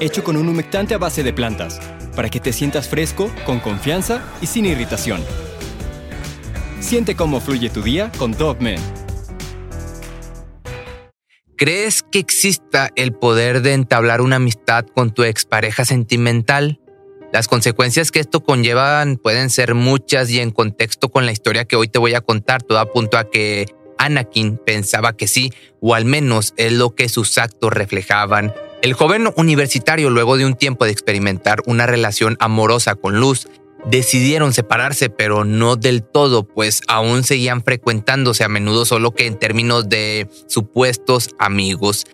hecho con un humectante a base de plantas, para que te sientas fresco, con confianza y sin irritación. Siente cómo fluye tu día con Dogman. ¿Crees que exista el poder de entablar una amistad con tu expareja sentimental? Las consecuencias que esto conllevan pueden ser muchas y en contexto con la historia que hoy te voy a contar, todo apunta a que Anakin pensaba que sí, o al menos es lo que sus actos reflejaban. El joven universitario, luego de un tiempo de experimentar una relación amorosa con Luz, decidieron separarse, pero no del todo, pues aún seguían frecuentándose a menudo, solo que en términos de supuestos amigos.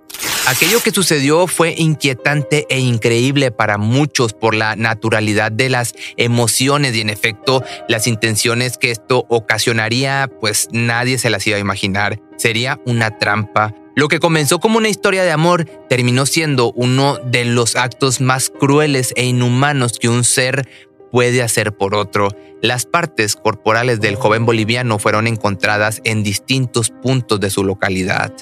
Aquello que sucedió fue inquietante e increíble para muchos por la naturalidad de las emociones y en efecto las intenciones que esto ocasionaría, pues nadie se las iba a imaginar. Sería una trampa lo que comenzó como una historia de amor terminó siendo uno de los actos más crueles e inhumanos que un ser puede hacer por otro. Las partes corporales del joven boliviano fueron encontradas en distintos puntos de su localidad.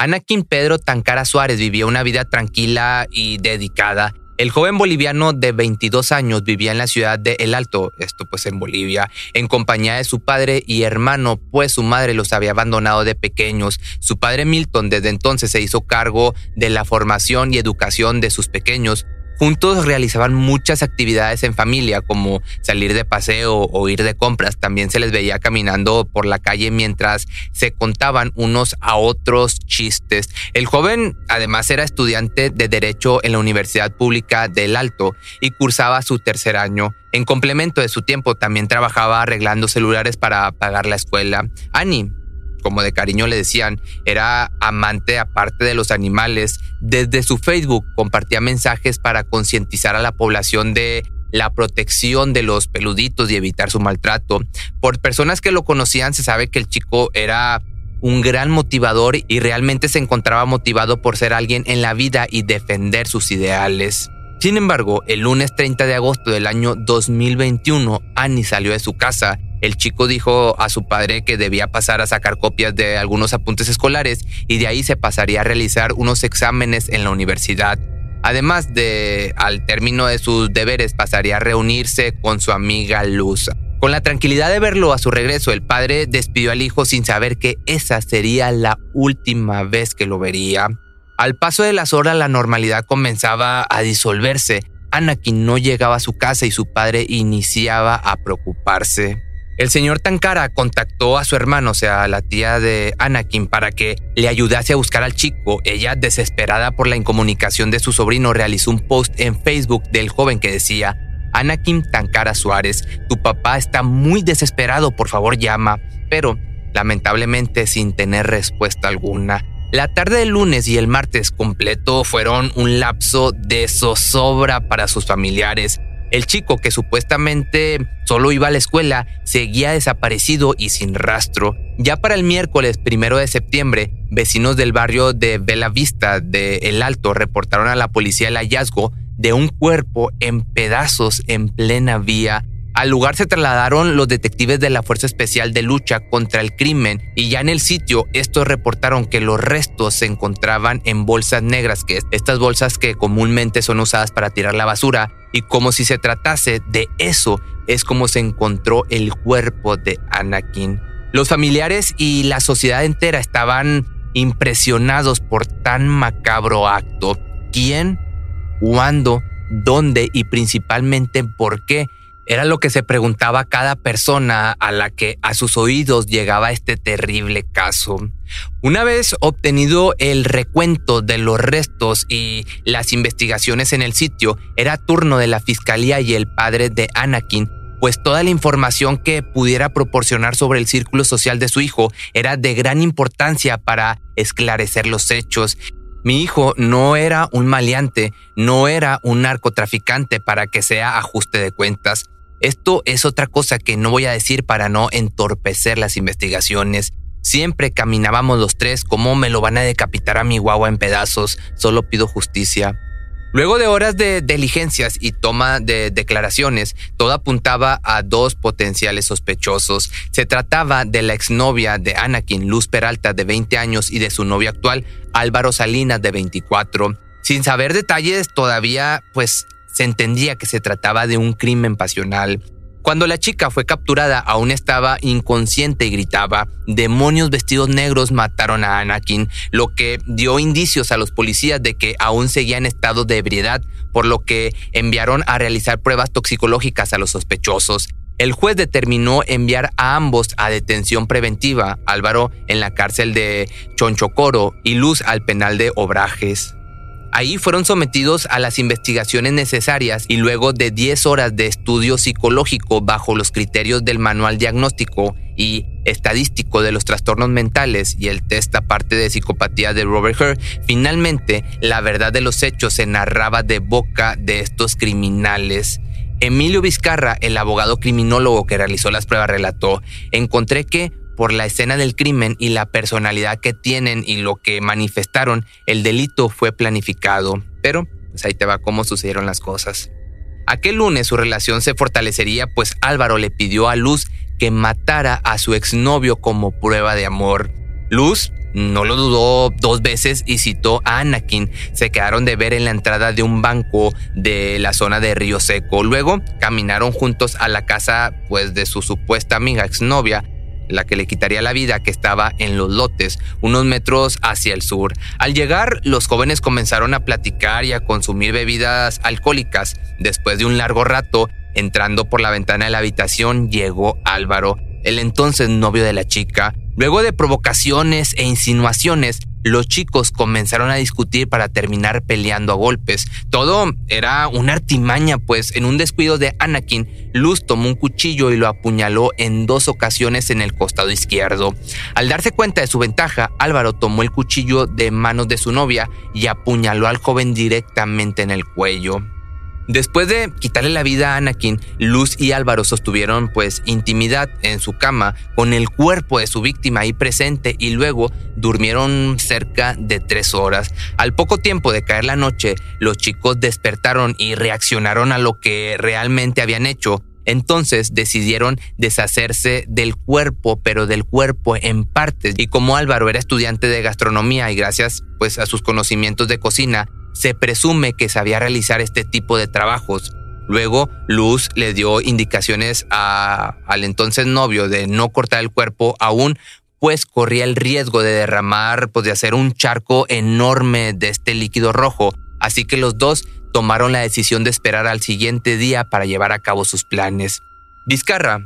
Anakin Pedro Tancara Suárez vivía una vida tranquila y dedicada. El joven boliviano de 22 años vivía en la ciudad de El Alto, esto pues en Bolivia, en compañía de su padre y hermano, pues su madre los había abandonado de pequeños. Su padre Milton desde entonces se hizo cargo de la formación y educación de sus pequeños, Juntos realizaban muchas actividades en familia, como salir de paseo o ir de compras. También se les veía caminando por la calle mientras se contaban unos a otros chistes. El joven además era estudiante de Derecho en la Universidad Pública del Alto y cursaba su tercer año. En complemento de su tiempo también trabajaba arreglando celulares para pagar la escuela. Annie como de cariño le decían, era amante aparte de los animales. Desde su Facebook compartía mensajes para concientizar a la población de la protección de los peluditos y evitar su maltrato. Por personas que lo conocían se sabe que el chico era un gran motivador y realmente se encontraba motivado por ser alguien en la vida y defender sus ideales. Sin embargo, el lunes 30 de agosto del año 2021, Annie salió de su casa el chico dijo a su padre que debía pasar a sacar copias de algunos apuntes escolares y de ahí se pasaría a realizar unos exámenes en la universidad. Además de, al término de sus deberes, pasaría a reunirse con su amiga Luz. Con la tranquilidad de verlo a su regreso, el padre despidió al hijo sin saber que esa sería la última vez que lo vería. Al paso de las horas, la normalidad comenzaba a disolverse. Anakin no llegaba a su casa y su padre iniciaba a preocuparse. El señor Tankara contactó a su hermano, o sea, a la tía de Anakin, para que le ayudase a buscar al chico. Ella, desesperada por la incomunicación de su sobrino, realizó un post en Facebook del joven que decía, Anakin Tankara Suárez, tu papá está muy desesperado, por favor llama, pero lamentablemente sin tener respuesta alguna. La tarde del lunes y el martes completo fueron un lapso de zozobra para sus familiares. El chico, que supuestamente solo iba a la escuela, seguía desaparecido y sin rastro. Ya para el miércoles primero de septiembre, vecinos del barrio de Bella Vista de El Alto reportaron a la policía el hallazgo de un cuerpo en pedazos en plena vía al lugar se trasladaron los detectives de la Fuerza Especial de Lucha contra el Crimen y ya en el sitio estos reportaron que los restos se encontraban en bolsas negras, que estas bolsas que comúnmente son usadas para tirar la basura, y como si se tratase de eso es como se encontró el cuerpo de Anakin. Los familiares y la sociedad entera estaban impresionados por tan macabro acto. ¿Quién? ¿Cuándo? ¿Dónde? Y principalmente por qué era lo que se preguntaba cada persona a la que a sus oídos llegaba este terrible caso. Una vez obtenido el recuento de los restos y las investigaciones en el sitio, era turno de la fiscalía y el padre de Anakin pues toda la información que pudiera proporcionar sobre el círculo social de su hijo era de gran importancia para esclarecer los hechos. Mi hijo no era un maleante, no era un narcotraficante para que sea ajuste de cuentas. Esto es otra cosa que no voy a decir para no entorpecer las investigaciones. Siempre caminábamos los tres como me lo van a decapitar a mi guagua en pedazos, solo pido justicia. Luego de horas de diligencias y toma de declaraciones, todo apuntaba a dos potenciales sospechosos. Se trataba de la exnovia de Anakin, Luz Peralta, de 20 años, y de su novio actual, Álvaro Salinas, de 24. Sin saber detalles todavía, pues se entendía que se trataba de un crimen pasional. Cuando la chica fue capturada aún estaba inconsciente y gritaba, demonios vestidos negros mataron a Anakin, lo que dio indicios a los policías de que aún seguía en estado de ebriedad, por lo que enviaron a realizar pruebas toxicológicas a los sospechosos. El juez determinó enviar a ambos a detención preventiva, Álvaro en la cárcel de Chonchocoro y Luz al penal de Obrajes. Ahí fueron sometidos a las investigaciones necesarias y luego de 10 horas de estudio psicológico bajo los criterios del manual diagnóstico y estadístico de los trastornos mentales y el test aparte de psicopatía de Robert Hur, finalmente la verdad de los hechos se narraba de boca de estos criminales. Emilio Vizcarra, el abogado criminólogo que realizó las pruebas, relató, encontré que por la escena del crimen y la personalidad que tienen y lo que manifestaron, el delito fue planificado. Pero, pues ahí te va cómo sucedieron las cosas. Aquel lunes su relación se fortalecería, pues Álvaro le pidió a Luz que matara a su exnovio como prueba de amor. Luz no lo dudó dos veces y citó a Anakin. Se quedaron de ver en la entrada de un banco de la zona de Río Seco. Luego caminaron juntos a la casa pues, de su supuesta amiga exnovia la que le quitaría la vida, que estaba en los lotes, unos metros hacia el sur. Al llegar, los jóvenes comenzaron a platicar y a consumir bebidas alcohólicas. Después de un largo rato, entrando por la ventana de la habitación, llegó Álvaro, el entonces novio de la chica. Luego de provocaciones e insinuaciones, los chicos comenzaron a discutir para terminar peleando a golpes. Todo era una artimaña, pues en un descuido de Anakin, Luz tomó un cuchillo y lo apuñaló en dos ocasiones en el costado izquierdo. Al darse cuenta de su ventaja, Álvaro tomó el cuchillo de manos de su novia y apuñaló al joven directamente en el cuello. Después de quitarle la vida a Anakin, Luz y Álvaro sostuvieron pues intimidad en su cama con el cuerpo de su víctima ahí presente y luego durmieron cerca de tres horas. Al poco tiempo de caer la noche, los chicos despertaron y reaccionaron a lo que realmente habían hecho. Entonces decidieron deshacerse del cuerpo, pero del cuerpo en partes. Y como Álvaro era estudiante de gastronomía y gracias pues a sus conocimientos de cocina, se presume que sabía realizar este tipo de trabajos. Luego, Luz le dio indicaciones al entonces novio de no cortar el cuerpo aún, pues corría el riesgo de derramar, pues de hacer un charco enorme de este líquido rojo. Así que los dos tomaron la decisión de esperar al siguiente día para llevar a cabo sus planes. Vizcarra,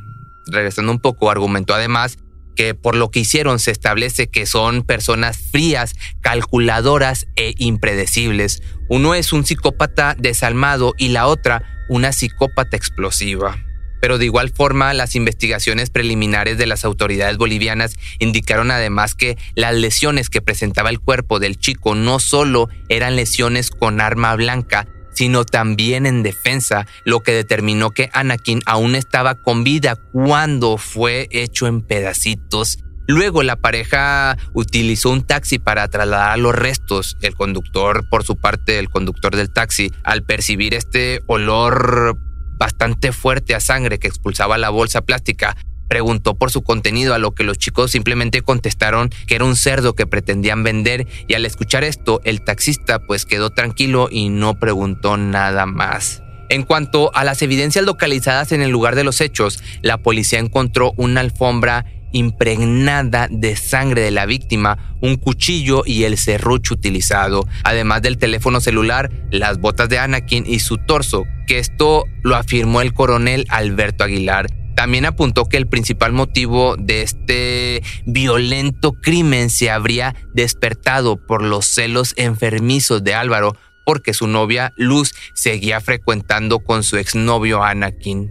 regresando un poco, argumentó además que por lo que hicieron se establece que son personas frías, calculadoras e impredecibles. Uno es un psicópata desalmado y la otra una psicópata explosiva. Pero de igual forma, las investigaciones preliminares de las autoridades bolivianas indicaron además que las lesiones que presentaba el cuerpo del chico no solo eran lesiones con arma blanca, sino también en defensa, lo que determinó que Anakin aún estaba con vida cuando fue hecho en pedacitos. Luego la pareja utilizó un taxi para trasladar los restos. El conductor, por su parte, el conductor del taxi, al percibir este olor bastante fuerte a sangre que expulsaba la bolsa plástica, preguntó por su contenido a lo que los chicos simplemente contestaron que era un cerdo que pretendían vender y al escuchar esto el taxista pues quedó tranquilo y no preguntó nada más. En cuanto a las evidencias localizadas en el lugar de los hechos, la policía encontró una alfombra impregnada de sangre de la víctima, un cuchillo y el serrucho utilizado, además del teléfono celular, las botas de Anakin y su torso, que esto lo afirmó el coronel Alberto Aguilar. También apuntó que el principal motivo de este violento crimen se habría despertado por los celos enfermizos de Álvaro, porque su novia Luz seguía frecuentando con su exnovio Anakin.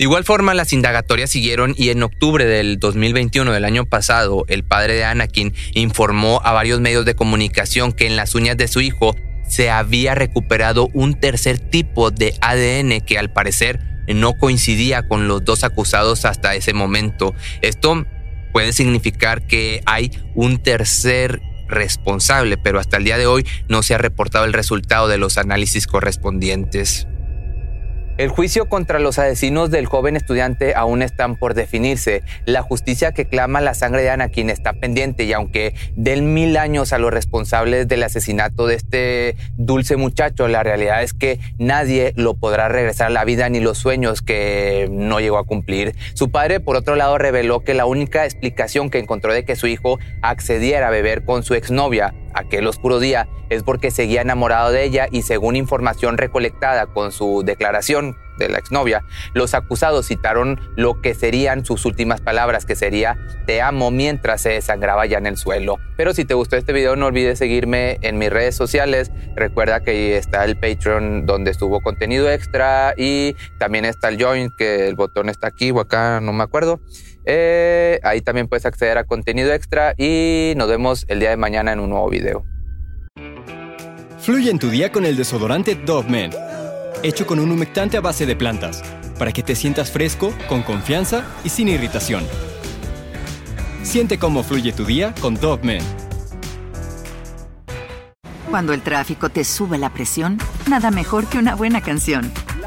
De igual forma, las indagatorias siguieron y en octubre del 2021 del año pasado, el padre de Anakin informó a varios medios de comunicación que en las uñas de su hijo se había recuperado un tercer tipo de ADN que al parecer no coincidía con los dos acusados hasta ese momento. Esto puede significar que hay un tercer responsable, pero hasta el día de hoy no se ha reportado el resultado de los análisis correspondientes. El juicio contra los asesinos del joven estudiante aún están por definirse. La justicia que clama la sangre de Anakin está pendiente y aunque den mil años a los responsables del asesinato de este dulce muchacho, la realidad es que nadie lo podrá regresar a la vida ni los sueños que no llegó a cumplir. Su padre, por otro lado, reveló que la única explicación que encontró de que su hijo accediera a beber con su exnovia aquel oscuro día es porque seguía enamorado de ella y según información recolectada con su declaración de la exnovia, los acusados citaron lo que serían sus últimas palabras, que sería te amo mientras se desangraba ya en el suelo. Pero si te gustó este video no olvides seguirme en mis redes sociales, recuerda que está el Patreon donde estuvo contenido extra y también está el Join, que el botón está aquí o acá, no me acuerdo. Eh, ahí también puedes acceder a contenido extra y nos vemos el día de mañana en un nuevo video. Fluye en tu día con el desodorante Dove hecho con un humectante a base de plantas, para que te sientas fresco, con confianza y sin irritación. Siente cómo fluye tu día con Dove Cuando el tráfico te sube la presión, nada mejor que una buena canción.